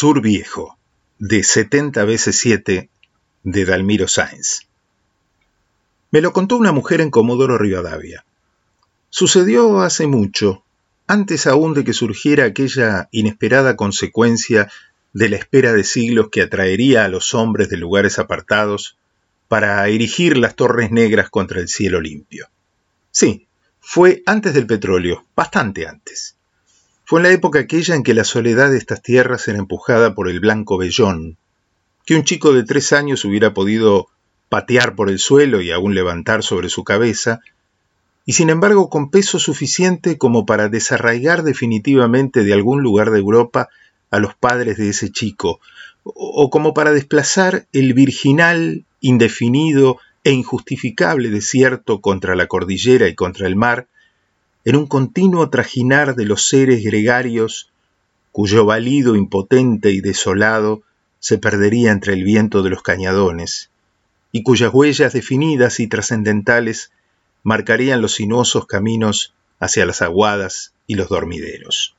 Sur Viejo, de 70 veces 7, de Dalmiro Sáenz. Me lo contó una mujer en Comodoro Rivadavia. Sucedió hace mucho, antes aún de que surgiera aquella inesperada consecuencia de la espera de siglos que atraería a los hombres de lugares apartados para erigir las torres negras contra el cielo limpio. Sí, fue antes del petróleo, bastante antes. Fue en la época aquella en que la soledad de estas tierras era empujada por el blanco vellón, que un chico de tres años hubiera podido patear por el suelo y aún levantar sobre su cabeza, y sin embargo con peso suficiente como para desarraigar definitivamente de algún lugar de Europa a los padres de ese chico, o como para desplazar el virginal, indefinido e injustificable desierto contra la cordillera y contra el mar, en un continuo trajinar de los seres gregarios cuyo balido impotente y desolado se perdería entre el viento de los cañadones, y cuyas huellas definidas y trascendentales marcarían los sinuosos caminos hacia las aguadas y los dormideros.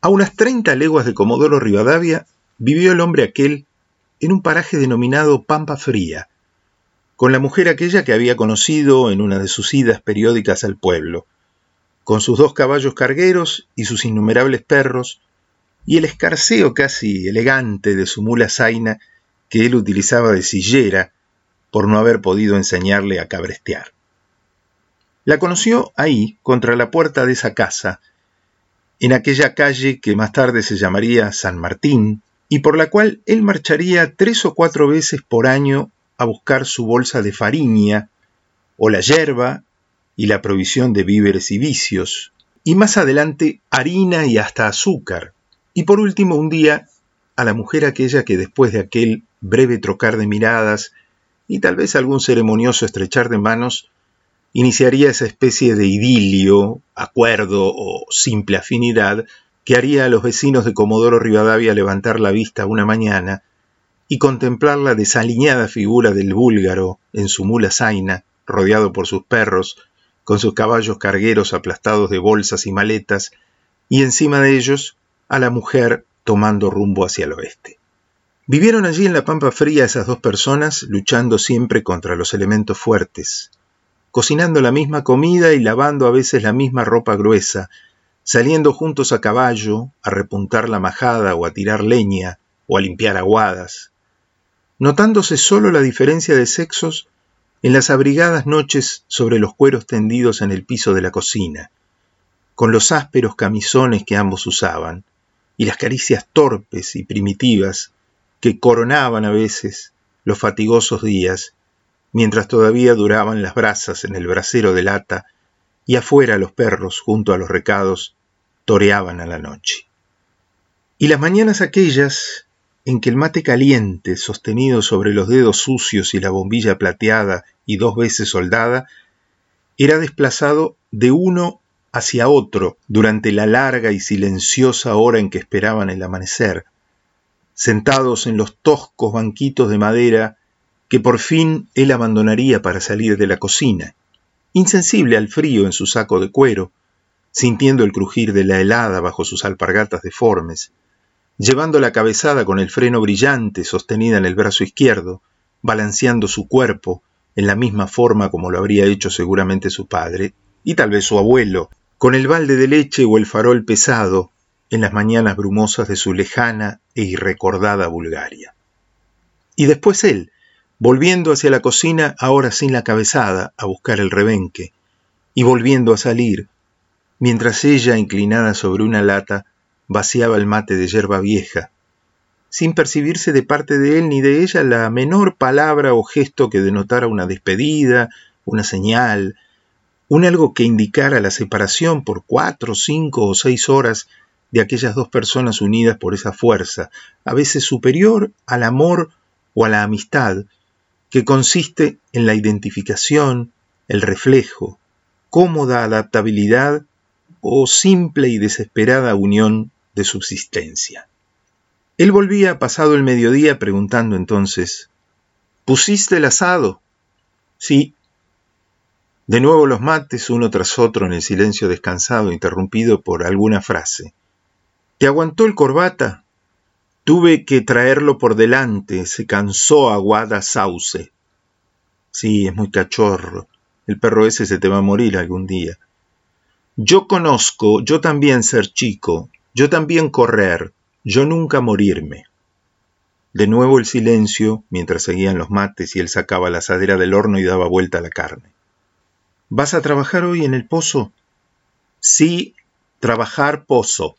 A unas treinta leguas de Comodoro Rivadavia vivió el hombre aquel en un paraje denominado Pampa Fría, con la mujer aquella que había conocido en una de sus idas periódicas al pueblo, con sus dos caballos cargueros y sus innumerables perros, y el escarceo casi elegante de su mula zaina que él utilizaba de sillera por no haber podido enseñarle a cabrestear. La conoció ahí, contra la puerta de esa casa, en aquella calle que más tarde se llamaría San Martín, y por la cual él marcharía tres o cuatro veces por año a buscar su bolsa de fariña, o la yerba y la provisión de víveres y vicios, y más adelante harina y hasta azúcar, y por último un día a la mujer aquella que después de aquel breve trocar de miradas y tal vez algún ceremonioso estrechar de manos, iniciaría esa especie de idilio, acuerdo o simple afinidad que haría a los vecinos de Comodoro Rivadavia levantar la vista una mañana y contemplar la desaliñada figura del búlgaro en su mula zaina, rodeado por sus perros, con sus caballos cargueros aplastados de bolsas y maletas, y encima de ellos a la mujer tomando rumbo hacia el oeste. Vivieron allí en la pampa fría esas dos personas, luchando siempre contra los elementos fuertes, cocinando la misma comida y lavando a veces la misma ropa gruesa, saliendo juntos a caballo, a repuntar la majada o a tirar leña o a limpiar aguadas, notándose sólo la diferencia de sexos en las abrigadas noches sobre los cueros tendidos en el piso de la cocina, con los ásperos camisones que ambos usaban, y las caricias torpes y primitivas que coronaban a veces los fatigosos días, mientras todavía duraban las brasas en el brasero de lata y afuera los perros junto a los recados toreaban a la noche. Y las mañanas aquellas en que el mate caliente, sostenido sobre los dedos sucios y la bombilla plateada y dos veces soldada, era desplazado de uno hacia otro durante la larga y silenciosa hora en que esperaban el amanecer, sentados en los toscos banquitos de madera que por fin él abandonaría para salir de la cocina, insensible al frío en su saco de cuero, sintiendo el crujir de la helada bajo sus alpargatas deformes, llevando la cabezada con el freno brillante sostenida en el brazo izquierdo, balanceando su cuerpo en la misma forma como lo habría hecho seguramente su padre, y tal vez su abuelo, con el balde de leche o el farol pesado en las mañanas brumosas de su lejana e irrecordada Bulgaria. Y después él, volviendo hacia la cocina, ahora sin la cabezada, a buscar el rebenque, y volviendo a salir, mientras ella, inclinada sobre una lata, vaciaba el mate de yerba vieja, sin percibirse de parte de él ni de ella la menor palabra o gesto que denotara una despedida, una señal, un algo que indicara la separación por cuatro, cinco o seis horas de aquellas dos personas unidas por esa fuerza, a veces superior al amor o a la amistad, que consiste en la identificación, el reflejo, cómoda adaptabilidad o simple y desesperada unión de subsistencia. Él volvía pasado el mediodía preguntando entonces, ¿Pusiste el asado? Sí. De nuevo los mates uno tras otro en el silencio descansado interrumpido por alguna frase. ¿Te aguantó el corbata? Tuve que traerlo por delante, se cansó Aguada Sauce. Sí, es muy cachorro. El perro ese se te va a morir algún día. Yo conozco, yo también ser chico, yo también correr, yo nunca morirme. De nuevo el silencio, mientras seguían los mates y él sacaba la asadera del horno y daba vuelta a la carne. ¿Vas a trabajar hoy en el pozo? Sí, trabajar pozo.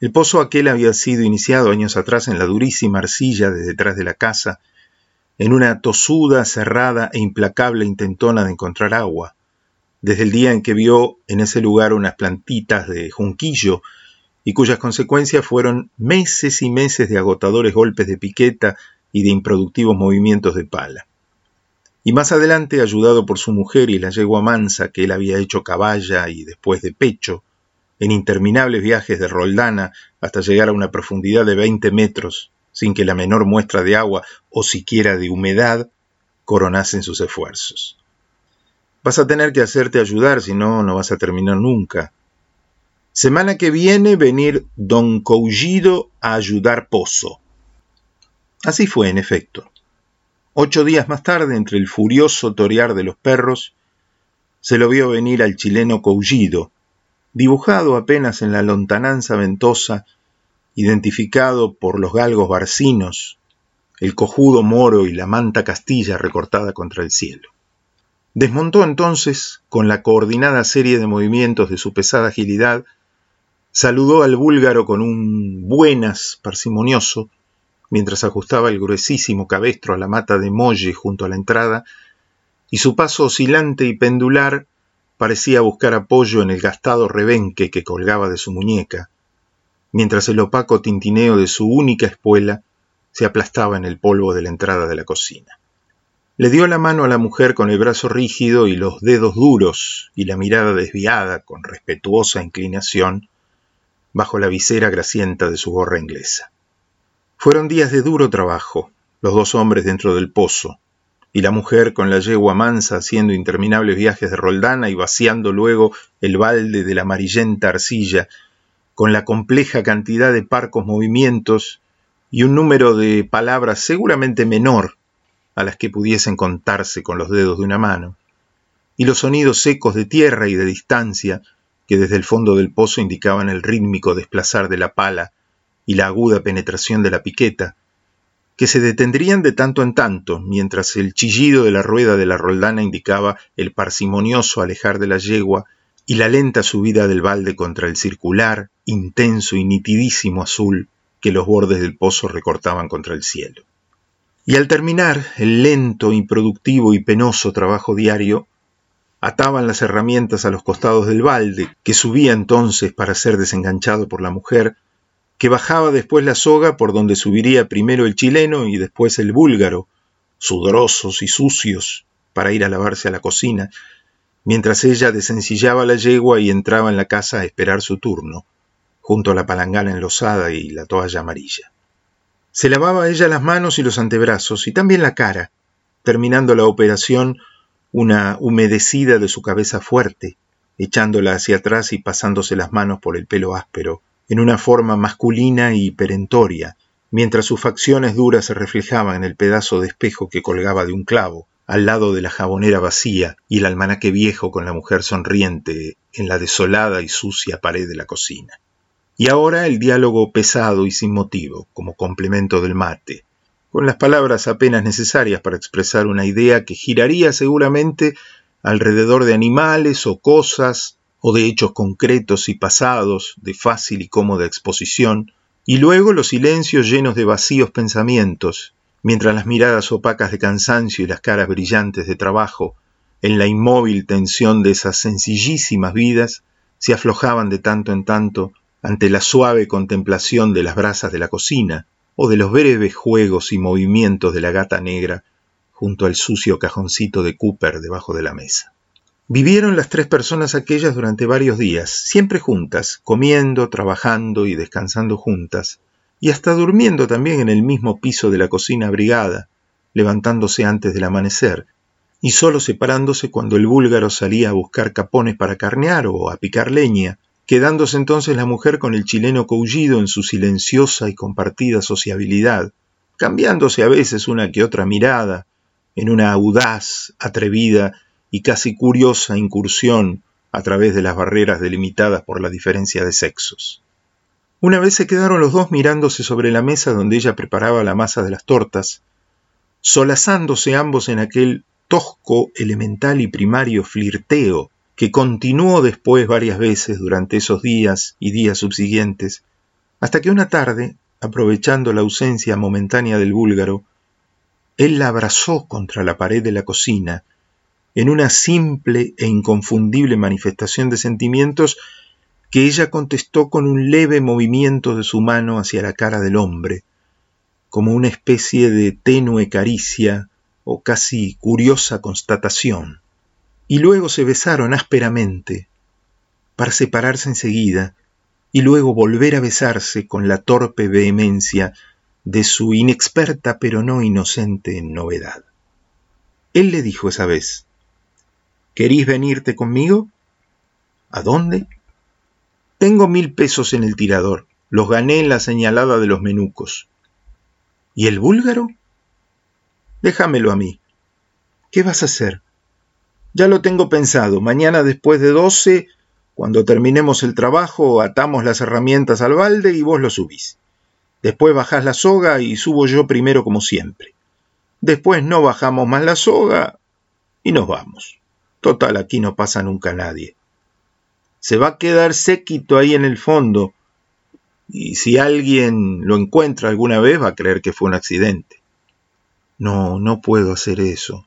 El pozo aquel había sido iniciado años atrás en la durísima arcilla de detrás de la casa, en una tosuda, cerrada e implacable intentona de encontrar agua, desde el día en que vio en ese lugar unas plantitas de junquillo y cuyas consecuencias fueron meses y meses de agotadores golpes de piqueta y de improductivos movimientos de pala. Y más adelante, ayudado por su mujer y la yegua mansa que él había hecho caballa y después de pecho, en interminables viajes de Roldana hasta llegar a una profundidad de 20 metros, sin que la menor muestra de agua o siquiera de humedad coronasen sus esfuerzos. Vas a tener que hacerte ayudar, si no, no vas a terminar nunca. Semana que viene venir don Coullido a ayudar Pozo. Así fue, en efecto. Ocho días más tarde, entre el furioso torear de los perros, se lo vio venir al chileno Coullido, dibujado apenas en la lontananza ventosa, identificado por los galgos barcinos, el cojudo moro y la manta castilla recortada contra el cielo. Desmontó entonces, con la coordinada serie de movimientos de su pesada agilidad, saludó al búlgaro con un buenas parsimonioso, mientras ajustaba el gruesísimo cabestro a la mata de molle junto a la entrada, y su paso oscilante y pendular parecía buscar apoyo en el gastado rebenque que colgaba de su muñeca, mientras el opaco tintineo de su única espuela se aplastaba en el polvo de la entrada de la cocina. Le dio la mano a la mujer con el brazo rígido y los dedos duros y la mirada desviada con respetuosa inclinación bajo la visera grasienta de su gorra inglesa. Fueron días de duro trabajo, los dos hombres dentro del pozo, y la mujer con la yegua mansa haciendo interminables viajes de roldana y vaciando luego el balde de la amarillenta arcilla, con la compleja cantidad de parcos movimientos y un número de palabras seguramente menor a las que pudiesen contarse con los dedos de una mano, y los sonidos secos de tierra y de distancia que desde el fondo del pozo indicaban el rítmico desplazar de la pala y la aguda penetración de la piqueta, que se detendrían de tanto en tanto, mientras el chillido de la rueda de la roldana indicaba el parsimonioso alejar de la yegua y la lenta subida del balde contra el circular, intenso y nitidísimo azul que los bordes del pozo recortaban contra el cielo. Y al terminar el lento, improductivo y penoso trabajo diario, ataban las herramientas a los costados del balde, que subía entonces para ser desenganchado por la mujer, que bajaba después la soga por donde subiría primero el chileno y después el búlgaro, sudorosos y sucios, para ir a lavarse a la cocina, mientras ella desencillaba la yegua y entraba en la casa a esperar su turno, junto a la palangana enlosada y la toalla amarilla. Se lavaba ella las manos y los antebrazos y también la cara, terminando la operación una humedecida de su cabeza fuerte, echándola hacia atrás y pasándose las manos por el pelo áspero, en una forma masculina y perentoria, mientras sus facciones duras se reflejaban en el pedazo de espejo que colgaba de un clavo, al lado de la jabonera vacía y el almanaque viejo con la mujer sonriente en la desolada y sucia pared de la cocina. Y ahora el diálogo pesado y sin motivo, como complemento del mate, con las palabras apenas necesarias para expresar una idea que giraría seguramente alrededor de animales o cosas o de hechos concretos y pasados de fácil y cómoda exposición, y luego los silencios llenos de vacíos pensamientos, mientras las miradas opacas de cansancio y las caras brillantes de trabajo, en la inmóvil tensión de esas sencillísimas vidas, se aflojaban de tanto en tanto ante la suave contemplación de las brasas de la cocina o de los breves juegos y movimientos de la gata negra junto al sucio cajoncito de Cooper debajo de la mesa. Vivieron las tres personas aquellas durante varios días, siempre juntas, comiendo, trabajando y descansando juntas, y hasta durmiendo también en el mismo piso de la cocina abrigada, levantándose antes del amanecer, y solo separándose cuando el búlgaro salía a buscar capones para carnear o a picar leña, quedándose entonces la mujer con el chileno Coullido en su silenciosa y compartida sociabilidad, cambiándose a veces una que otra mirada, en una audaz, atrevida y casi curiosa incursión a través de las barreras delimitadas por la diferencia de sexos. Una vez se quedaron los dos mirándose sobre la mesa donde ella preparaba la masa de las tortas, solazándose ambos en aquel tosco, elemental y primario flirteo que continuó después varias veces durante esos días y días subsiguientes, hasta que una tarde, aprovechando la ausencia momentánea del búlgaro, él la abrazó contra la pared de la cocina, en una simple e inconfundible manifestación de sentimientos que ella contestó con un leve movimiento de su mano hacia la cara del hombre, como una especie de tenue caricia o casi curiosa constatación y luego se besaron ásperamente, para separarse enseguida, y luego volver a besarse con la torpe vehemencia de su inexperta pero no inocente novedad. Él le dijo esa vez, ¿Querís venirte conmigo? ¿A dónde? Tengo mil pesos en el tirador, los gané en la señalada de los menucos. ¿Y el búlgaro? Déjamelo a mí. ¿Qué vas a hacer? Ya lo tengo pensado. Mañana después de doce, cuando terminemos el trabajo, atamos las herramientas al balde y vos lo subís. Después bajás la soga y subo yo primero como siempre. Después no bajamos más la soga y nos vamos. Total, aquí no pasa nunca nadie. Se va a quedar séquito ahí en el fondo y si alguien lo encuentra alguna vez va a creer que fue un accidente. No, no puedo hacer eso.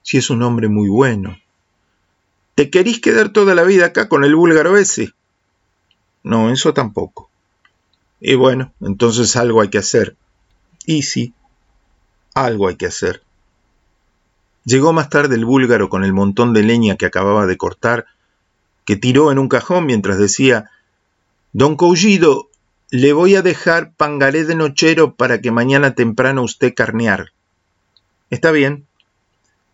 Si es un hombre muy bueno. ¿Te querís quedar toda la vida acá con el búlgaro ese? No, eso tampoco. Y bueno, entonces algo hay que hacer. Y sí, algo hay que hacer. Llegó más tarde el búlgaro con el montón de leña que acababa de cortar, que tiró en un cajón mientras decía, Don Coullido, le voy a dejar pangaré de nochero para que mañana temprano usted carnear. Está bien.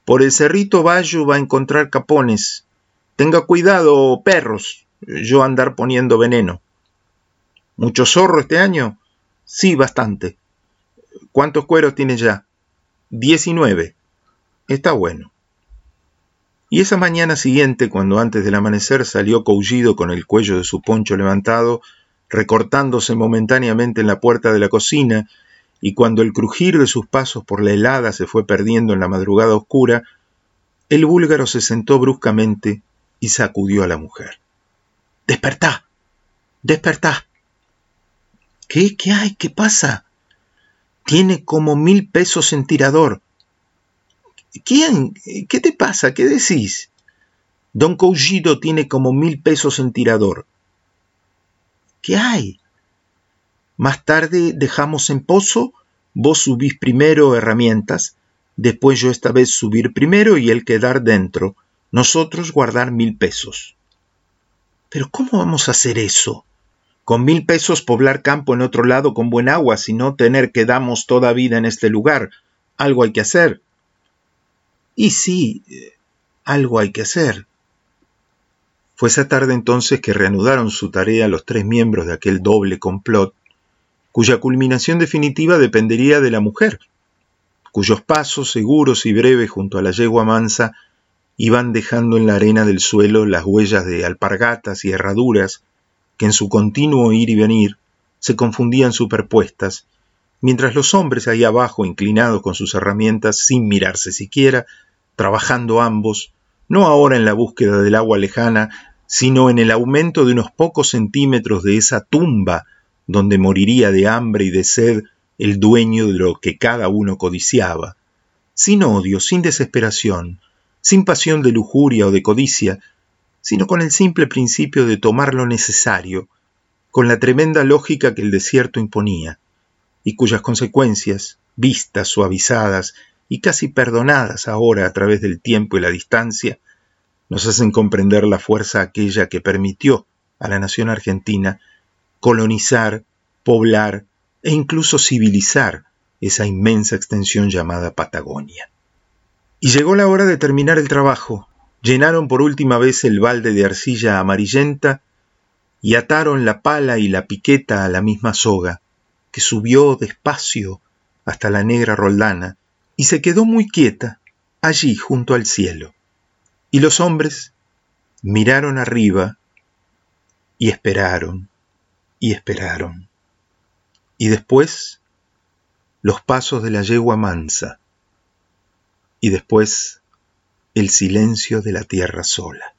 Por el cerrito Bayo va a encontrar capones. Tenga cuidado, perros, yo andar poniendo veneno. ¿Mucho zorro este año? Sí, bastante. ¿Cuántos cueros tiene ya? Diecinueve. Está bueno. Y esa mañana siguiente, cuando antes del amanecer salió Coullido con el cuello de su poncho levantado, recortándose momentáneamente en la puerta de la cocina, y cuando el crujir de sus pasos por la helada se fue perdiendo en la madrugada oscura, el búlgaro se sentó bruscamente y sacudió a la mujer. ¡Despertá! ¡Despertá! ¿Qué? ¿Qué hay? ¿Qué pasa? Tiene como mil pesos en tirador. ¿Quién? ¿Qué te pasa? ¿Qué decís? Don Coullido tiene como mil pesos en tirador. ¿Qué hay? Más tarde dejamos en pozo, vos subís primero herramientas, después yo esta vez subir primero y él quedar dentro, nosotros guardar mil pesos. Pero ¿cómo vamos a hacer eso? Con mil pesos poblar campo en otro lado con buen agua, si no tener que damos toda vida en este lugar. Algo hay que hacer. Y sí, algo hay que hacer. Fue esa tarde entonces que reanudaron su tarea los tres miembros de aquel doble complot, cuya culminación definitiva dependería de la mujer, cuyos pasos seguros y breves junto a la yegua mansa iban dejando en la arena del suelo las huellas de alpargatas y herraduras que en su continuo ir y venir se confundían superpuestas, mientras los hombres ahí abajo, inclinados con sus herramientas sin mirarse siquiera, trabajando ambos, no ahora en la búsqueda del agua lejana, sino en el aumento de unos pocos centímetros de esa tumba donde moriría de hambre y de sed el dueño de lo que cada uno codiciaba, sin odio, sin desesperación, sin pasión de lujuria o de codicia, sino con el simple principio de tomar lo necesario, con la tremenda lógica que el desierto imponía, y cuyas consecuencias, vistas, suavizadas y casi perdonadas ahora a través del tiempo y la distancia, nos hacen comprender la fuerza aquella que permitió a la nación argentina colonizar, poblar e incluso civilizar esa inmensa extensión llamada Patagonia. Y llegó la hora de terminar el trabajo. Llenaron por última vez el balde de arcilla amarillenta y ataron la pala y la piqueta a la misma soga, que subió despacio hasta la negra roldana y se quedó muy quieta allí junto al cielo. Y los hombres miraron arriba y esperaron y esperaron. Y después los pasos de la yegua mansa y después el silencio de la tierra sola.